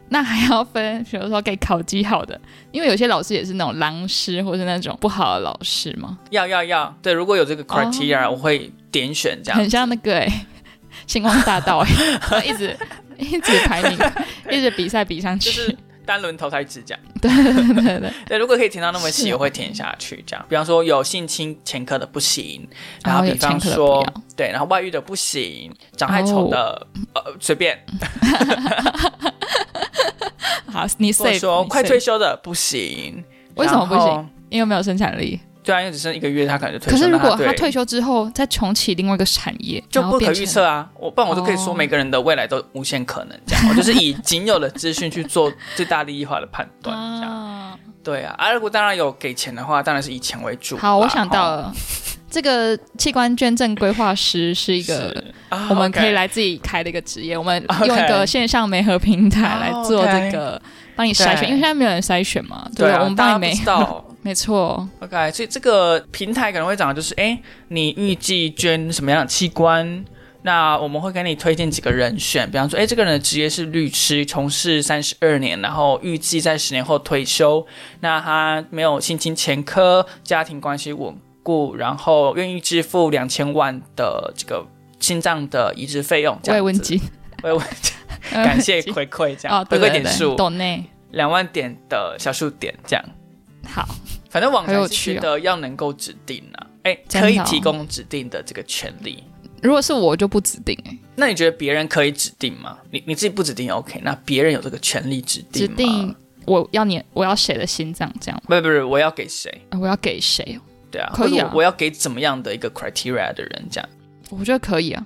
那还要分，比如说给烤鸡好的，因为有些老师也是那种狼师或是那种不好的老师嘛，要要要，对，如果有这个 criteria，、我会点选这样。哦很像那个哎、星光大道哎、一直一直排名，一直比赛比上去，就是单轮淘汰制这样。对对对对，对，如果可以填到那么细，我会填下去。这样，比方说有性侵前科的不行，然然后比方说对，然后外遇的不行，长太丑的、呃随便，好，你或者 say 说快退，休的不行。为什么不行？因为没有生产力。对啊，因为只剩一个月，他可能就退休。可是如果他退休之后再重启另外一个产业，就不可预测啊！我不然我就可以说哦每个人的未来都无限可能，这样。我就是以 仅有的资讯去做最大利益化的判断，这样。啊。对啊，啊，如果当然有给钱的话，当然是以钱为主。好，我想到了，这个器官捐赠规划师是一个我们可以来自己开的一个职业，我们用一个线上媒合平台来做哦这个，帮你筛选，因为现在没有人筛选嘛，不对啊，我们帮你知，道。没错，OK，所以这个平台可能会讲的就是，哎，你预计捐什么样的器官？那我们会给你推荐几个人选，比方说，哎，这个人的职业是律师，从事三十二年，然后预计在十年后退休。那他没有性侵前科，家庭关系稳固，然后愿意支付两千万的这个心脏的移植费用。慰问金，慰问金，感谢 回馈，这样、回馈点数懂内，两万点的小数点，这样。好，反正网站是趣哦觉得要能够指定啊，哎、可以提供指定的这个权利。如果是我我就不指定哎，那你觉得别人可以指定吗？你你自己不指定 OK，那别人有这个权利指定？指定我要你，我要谁的心脏这样，不不不，我要给谁？呃我要给谁？对啊，可以啊我我要给怎么样的一个 criteria 的人这样？我觉得可以啊，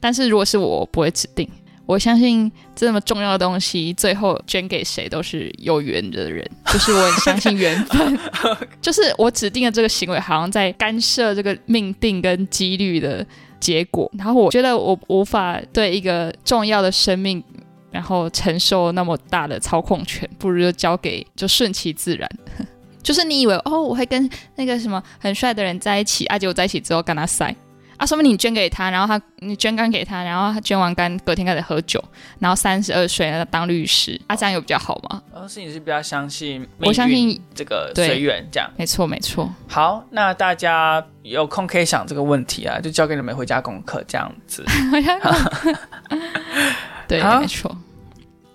但是如果是我，我不会指定。我相信这么重要的东西，最后捐给谁都是有缘的人，就是我很相信缘分。就是我指定的这个行为，好像在干涉这个命定跟几率的结果。然后我觉得我无法对一个重要的生命，然后承受那么大的操控权，不如就交给就顺其自然。就是你以为哦，我会跟那个什么很帅的人在一起，啊，结果在一起之后跟他塞。啊，说明你捐给他，然后他你捐肝给他，然后他捐完肝，隔天开始喝酒，然后三十二岁当律师，啊，这样有比较好吗？而是你是比较相信我相信运这个对随缘这样。没错，没错。好，那大家有空可以想这个问题啊，就交给你们回家功课这样子。对，好没错。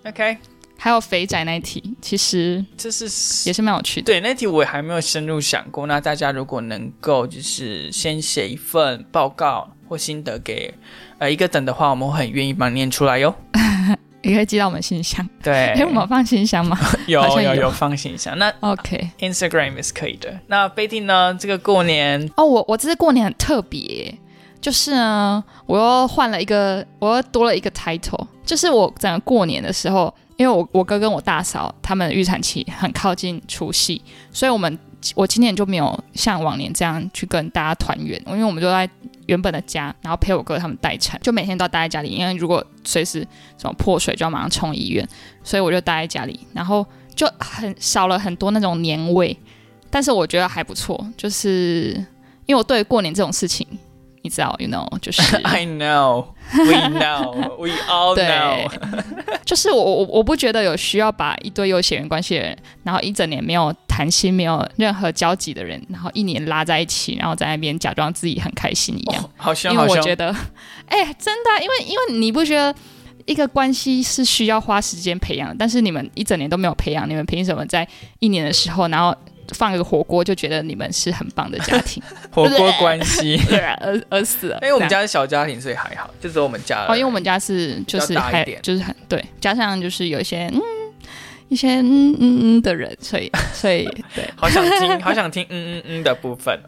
OK，还有肥仔那一题，其实这是也是蛮有趣的。对，那题我还没有深入想过。那大家如果能够就是先写一份报告，或心得给呃一个等的话，我们会很愿意帮你念出来哟。也可以寄到我们信箱。对，哎，我们放信箱吗？有有有有放信箱，那 OK。Instagram 也是可以的。那 Betty 呢？这个过年哦，我我这次过年很特别，就是呢，我又换了一个，我又多了一个 title，就是我整个过年的时候，因为我我哥跟我大嫂他们预产期很靠近除夕，所以我们我今年就没有像往年这样去跟大家团圆，因为我们就在原本的家，然后陪我哥他们待产，就每天都要待在家里，因为如果随时什么破水就要马上冲医院，所以我就待在家里，然后就很少了很多那种年味，但是我觉得还不错，就是因为我对过年这种事情，你知道，you know，就是 I know, we know, we all know。就是我我我不觉得有需要把一堆有血缘关系的人，然后一整年没有谈心、没有任何交集的人，然后一年拉在一起，然后在那边假装自己很开心一样。哦好凶，因为！我觉得，哎、真的啊、因为因为你不觉得一个关系是需要花时间培养的，但是你们一整年都没有培养，你们凭什么在一年的时候，然后放一个火锅就觉得你们是很棒的家庭？火锅关系。对啊，饿饿死了。因为我们家是小家庭，所以还好，就只有我们家。哦，因为我们家是就是还就是很对，加上就是有一些嗯一些嗯嗯嗯的人，所以 所以对，好想听，好想听嗯嗯嗯的部分。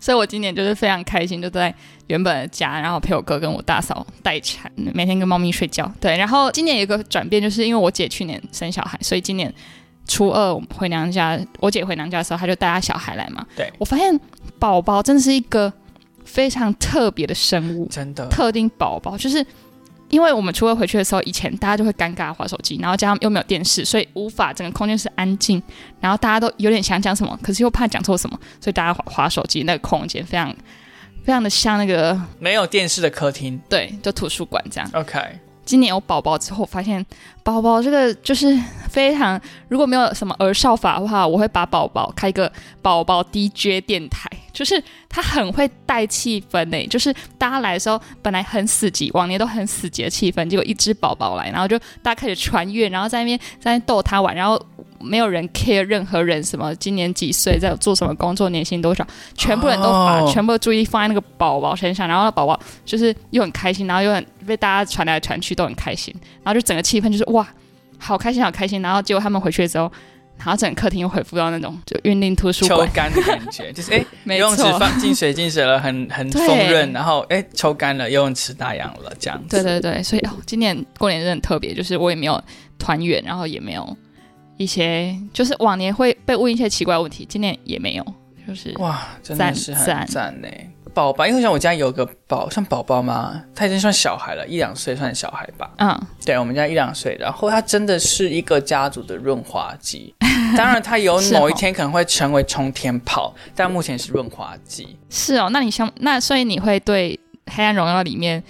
所以我今年就是非常开心，就在原本的家，然后陪我哥跟我大嫂待产，每天跟猫咪睡觉。对，然后今年有一个转变，就是因为我姐去年生小孩，所以今年初二回娘家，我姐回娘家的时候，她就带她小孩来嘛。对我发现宝宝真的是一个非常特别的生物，真的，特定宝宝，就是因为我们初二回去的时候，以前大家就会尴尬划手机，然后加上又没有电视，所以无法整个空间是安静，然后大家都有点想讲什么，可是又怕讲错什么，所以大家划划手机，那个空间非常非常的像那个没有电视的客厅。对，就图书馆这样。OK，今年有宝宝之后，发现宝宝这个就是非常，如果没有什么儿少法的话，我会把宝宝开一个宝宝 DJ 电台，就是他很会带气氛呢。就是大家来的时候，本来很死寂，往年都很死寂的气氛，结果一只宝宝来，然后就大家开始传阅，然后在那边在那边逗他玩，然后。没有人 care 任何人什么今年几岁，在做什么工作，年薪多少，全部人都把哦全部的注意放在那个宝宝身上，然后那宝宝就是又很开心，然后又很被大家传来传去都很开心，然后就整个气氛就是哇，好开心好开心，然后结果他们回去之后，然后整个客厅又恢复到那种就云林图书抽馆，干的感觉，就是哎，没游泳池错，放进水进水了，很很对。丰润，然后哎抽干了，游泳池打烊了，这样子。对对对，所以哦，今年过年真的很特别，就是我也没有团圆，然后也没有一些就是往年会被问一些奇怪的问题，今年也没有，就是哇，真的是很赞。赞呢。宝宝，因为像我家有个宝，算宝宝嘛？他已经算小孩了，一两岁算小孩吧。嗯，对，我们家一两岁，然后他真的是一个家族的润滑剂。当然，他有某一天可能会成为冲天炮，但目前是润滑剂。是哦，那你想那所以你会对《黑暗荣耀》里面。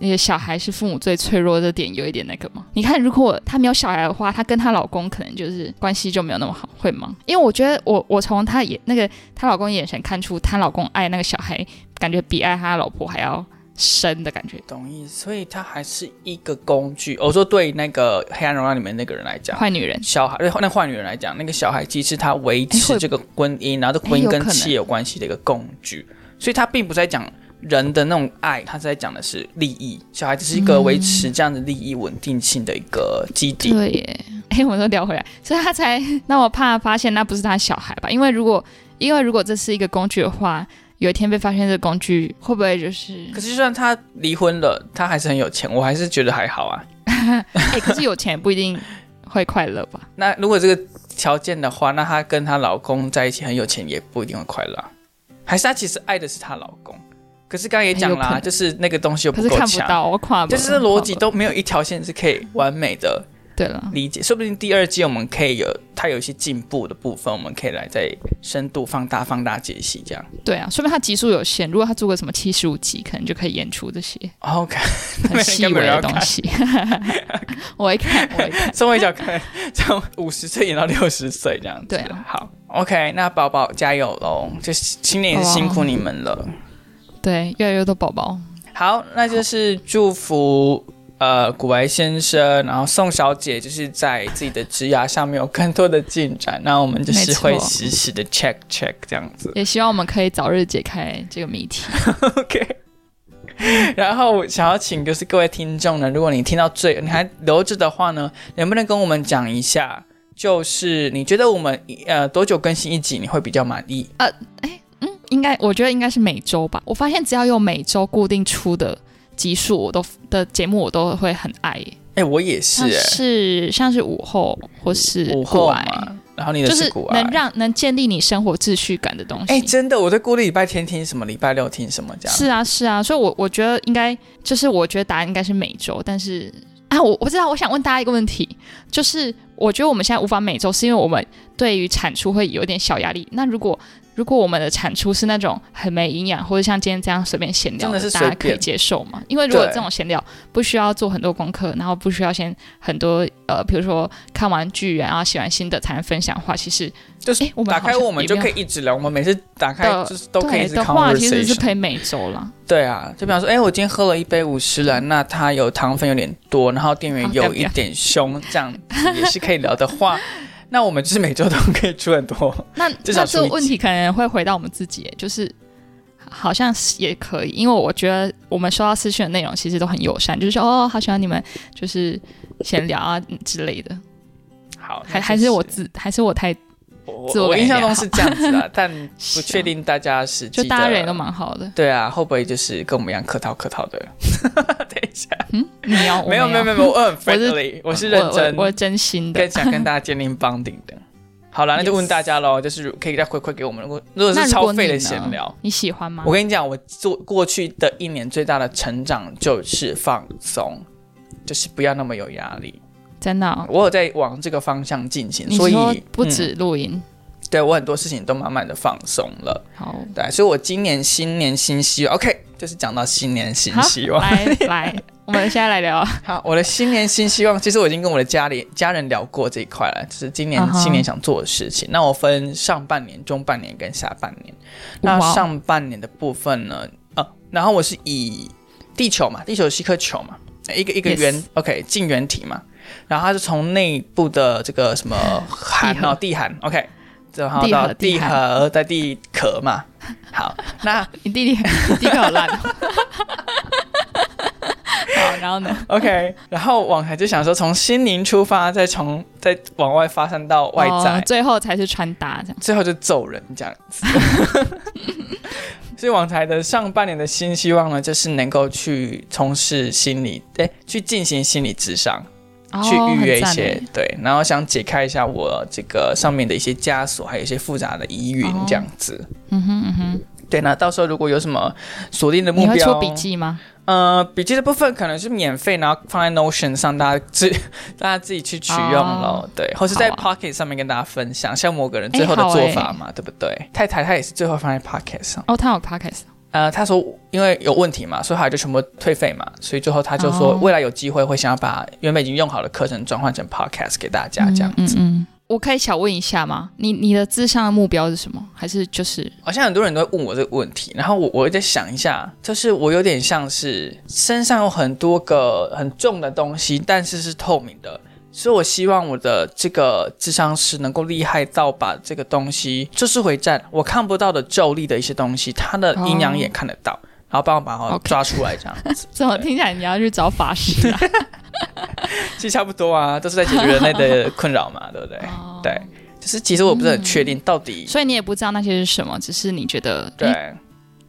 那些小孩是父母最脆弱的点，有一点那个吗？你看，如果她没有小孩的话，她跟她老公可能就是关系就没有那么好，会吗？因为我觉得我我从她眼那个她老公眼神看出，她老公爱那个小孩，感觉比爱他老婆还要深的感觉。懂意思？所以它还是一个工具。我说对那个《黑暗荣耀》里面那个人来讲，坏女人，小孩对那坏女人来讲，那个小孩其实他维持这个婚姻，然后这婚姻跟气有关系的一个工具，所以他并不在讲人的那种爱，他在讲的是利益。小孩只是一个维持这样的利益稳定性的一个基地。对耶。哎，我都聊回来，所以他才那我怕发现那不是他小孩吧？因为如果因为如果这是一个工具的话，有一天被发现这个工具会不会就是？可是就算他离婚了，他还是很有钱，我还是觉得还好啊。哎，可是有钱也不一定会快乐吧？那如果这个条件的话，那她跟她老公在一起很有钱，也不一定会快乐啊、还是她其实爱的是她老公？可是刚刚也讲啦，就是那个东西又不够强，看不到，我跨不就是这逻辑都没有一条线是可以完美的对了。理解。说不定第二季我们可以有它有一些进步的部分，我们可以来再深度放大、放大解析这样。对啊，说明它集数有限。如果它做个什么七十五集，可能就可以演出这些 OK，很 细微的东西。我会看，我会看。宋慧乔可能从五十岁演到六十岁这样子。对啊好，OK，那宝宝加油喽！就是今年也是辛苦你们了。对，越来越多宝宝。好，那就是祝福呃古白先生，然后宋小姐就是在自己的职涯上面有更多的进展，那我们就是会实时的 check check 这样子。也希望我们可以早日解开这个谜题。OK，然后想要请就是各位听众呢，如果你听到最你还留着的话呢，能不能跟我们讲一下，就是你觉得我们呃多久更新一集你会比较满意？呃，哎，嗯，应该我觉得应该是每周吧。我发现只要有每周固定出的集数，我都的节目我都会很爱。哎，我也是，是像是午后或是午后嘛。然后你的就是能让能建立你生活秩序感的东西。哎，真的，我在固定礼拜天听什么，礼拜六听什么这样。是啊，是啊，所以，我我觉得应该就是我觉得答案应该是每周，但是啊，我我知道，我想问大家一个问题，就是我觉得我们现在无法每周，是因为我们对于产出会有点小压力。那如果如果我们的产出是那种很没营养，或者像今天这样随便闲聊的，大家可以接受吗？因为如果这种闲聊不需要做很多功课，然后不需要先很多呃，比如说看完剧然后写完心得才能分享的话，其实就是我们打开我们就可以一直聊。我们每次打开就是都可以的话，其实是可以每周了。对啊，就比方说，哎，我今天喝了一杯五十了，那它有糖分有点多，然后店员有一点凶，这样也是可以聊的话。那我们就是每周都可以出很多，那那这个问题可能会回到我们自己，就是好像也可以，因为我觉得我们收到私讯的内容其实都很友善，就是说哦，好喜欢你们，就是闲聊啊之类的。好，还还是我自还是我太。我我印象中是这样子 啊，但不确定大家是就大家人都蛮好的，对啊，会不会就是跟我们一样客套客套的？嗯，你要 没有没有。没有，我很 friendly，我是认真，我真心的，更想跟大家建立 bonding 的。好了，那就问大家喽，就是可以再回馈给我们，如果如果是超费的闲聊，你喜欢吗？我跟你讲，我做过去的一年最大的成长就是放松，就是不要那么有压力。真的，我有在往这个方向进行，所以不止录音，对我很多事情都慢慢的放松了。好，对，所以我今年新年新希望，OK，就是讲到新年新希望，来来，我们现在来聊。好，我的新年新希望，其实我已经跟我的家里家人聊过这一块了，就是今年新年想做的事情。那我分上半年、中半年跟下半年。那上半年的部分呢？呃，然后我是以地球嘛，地球是一颗球嘛，一个一个圆，OK，近圆体嘛。然后它是从内部的这个什么寒哦地寒，OK，然后到地核在地壳嘛。好，那你地地壳好烂。好，然后呢？OK，然后往还就想说从心灵出发，再从再往外发散到外在，最后才是穿搭这样。最后就揍人这样子。所以网台的上半年的新希望呢，就是能够去从事心理，对，去进行心理智商。去预约一些对，然后想解开一下我这个上面的一些枷锁，还有一些复杂的疑云这样子。嗯哼嗯哼，对，那到时候如果有什么锁定的目标，你会出笔记吗？呃，笔记的部分可能是免费，然后放在 Notion 上，大家自 大家自己去取用喽。对，或是在 Pocket 上面跟大家分享，像某个人最后的做法嘛，对不对？太太她也是最后放在 Pocket 上。哦，她有 Pocket。呃，他说因为有问题嘛，所以他就全部退费嘛，所以最后他就说未来有机会会想要把原本已经用好的课程转换成 podcast 给大家这样子。嗯，我可以小问一下吗？你你的智商的目标是什么？还是就是好像很多人都会问我这个问题，然后我我在想一下，就是我有点像是身上有很多个很重的东西，但是是透明的。所以，我希望我的这个智商师能够厉害到把这个东西就是回战我看不到的咒力的一些东西，它的阴阳眼看得到，然后帮我把它抓出来，这样子。怎么听起来你要去找法师啊？其实差不多啊，都是在解决人类的困扰嘛，对不对？对，就是其实我不是很确定到底，所以你也不知道那些是什么，只是你觉得对。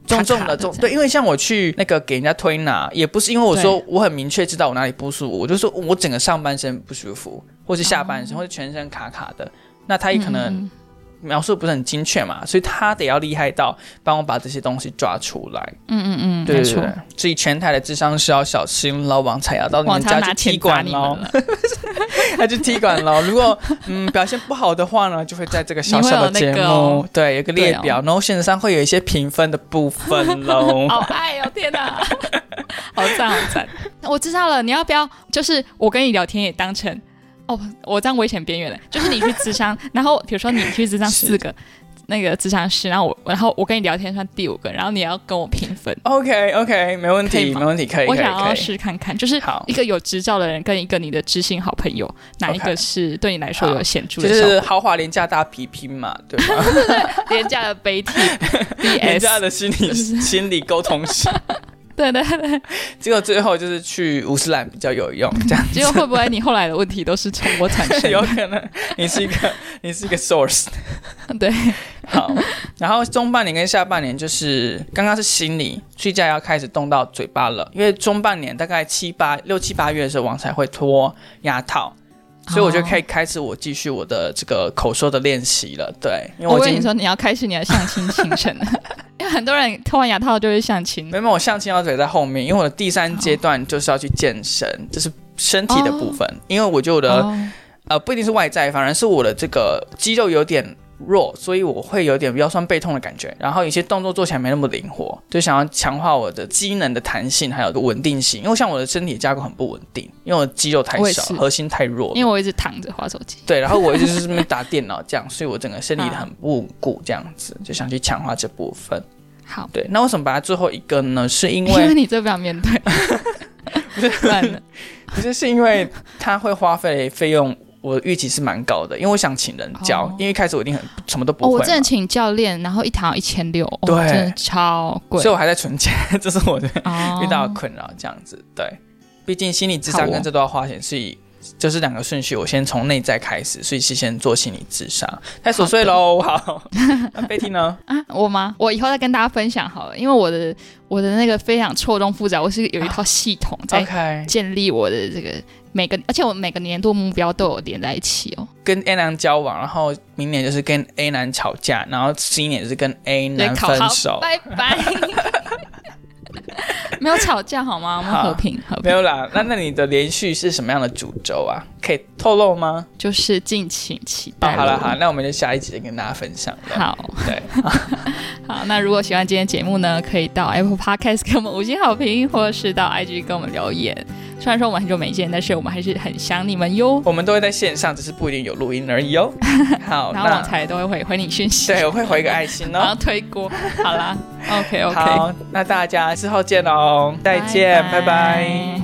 重重的重对，因为像我去那个给人家推拿，也不是因为我说我很明确知道我哪里不舒服，我就说我整个上半身不舒服，或是下半身，或是全身卡卡的，那他也可能。描述不是很精确嘛，所以他得要厉害到帮我把这些东西抓出来。嗯嗯嗯，对对对。所以全台的智商是要小心老，王彩要到你们家去踢馆喽，他去踢馆喽。如果嗯表现不好的话呢，就会在这个小小的节目，对，有个列表，然后线上会有一些评分的部分喽。好爱哦，天哪，好 赞好赞！我知道了，你要不要就是我跟你聊天也当成。哦，我这样危险边缘了。就是你去智商，然后比如说你去智商四个那个智商师，然后我然后我跟你聊天算第五个，然后你要跟我评分。OK OK，没问题，没问题，可以。我想要试看看，就是一个有执照的人跟一个你的知心好朋友，哪一个是对你来说有显著的？就是豪华廉价大比拼嘛，对吗？廉价的悲体，廉价的心理心理沟通师。对对对，结果最后就是去乌斯兰比较有用，这样子。结果会不会你后来的问题都是从我产生 有？可能你是一个你是一个 source。对，好，然后中半年跟下半年就是刚刚是心理睡觉要开始动到嘴巴了，因为中半年大概七八六七八月的时候，王才会脱牙套。所以我就可以开始我继续我的这个口说的练习了，对，因为我跟你说你要开始你的相亲行程了，因为很多人脱完牙套就会相亲。没有，我相亲要嘴在后面，因为我的第三阶段就是要去健身，就是身体的部分，因为我觉得我的、哦。呃不一定是外在，反而是我的这个肌肉有点弱，所以我会有点腰酸背痛的感觉，然后有些动作做起来没那么灵活，就想要强化我的机能的弹性还有稳定性，因为像我的身体架构很不稳定，因为我的肌肉太少，核心太弱。因为我一直躺着划手机。对，然后我一直就是打电脑这样，所以我整个身体啊很不稳固，这样子就想去强化这部分。好，对，那为什么把它最后一个呢？是因 因为为你这不想面对，不然呢不是是因为它会花费费用，我预期是蛮高的，因为我想请人教，哦。因为一开始我一定很什么都哦，不会嘛，我之前请教练，然后一堂一千六，哦对。真的超贵。所以。我还在存钱，这是我的哦。遇到的困扰，这样子。对，毕竟心理智商跟这都要花钱，所以就是两个顺序，我先从内在开始，所以是先做心理智商。太琐碎喽，好，那贝蒂呢？啊，我吗？我以后再跟大家分享好了，因为我的我的那个非常错综复杂，我是有一套系统在建立我的这个每个，而且我每个年度目标都有连在一起哦。跟 A 男交往，然后明年就是跟 A 男吵架，然后今年就是跟 A，男分手。拜拜。没有吵架好吗？我们和平和平，没有啦，那那你的连续是什么样的主轴啊？可以透露吗？就是敬请期哦，待。好了好了，，那我们就下一集再跟大家分享了。好对，好。那如果喜欢今天节目呢，可以到 Apple Podcast 给我们五星好评，或者是到 IG 给我们留言。虽然说我们很久没见，但是我们还是很想你们哟。我们都会在线上，只是不一定有录音而已哦。好，然后网才都会回回你讯息，对我会回个爱心然后哦。推锅。好啦，OK OK，好，那大家之后见喽，再见，拜拜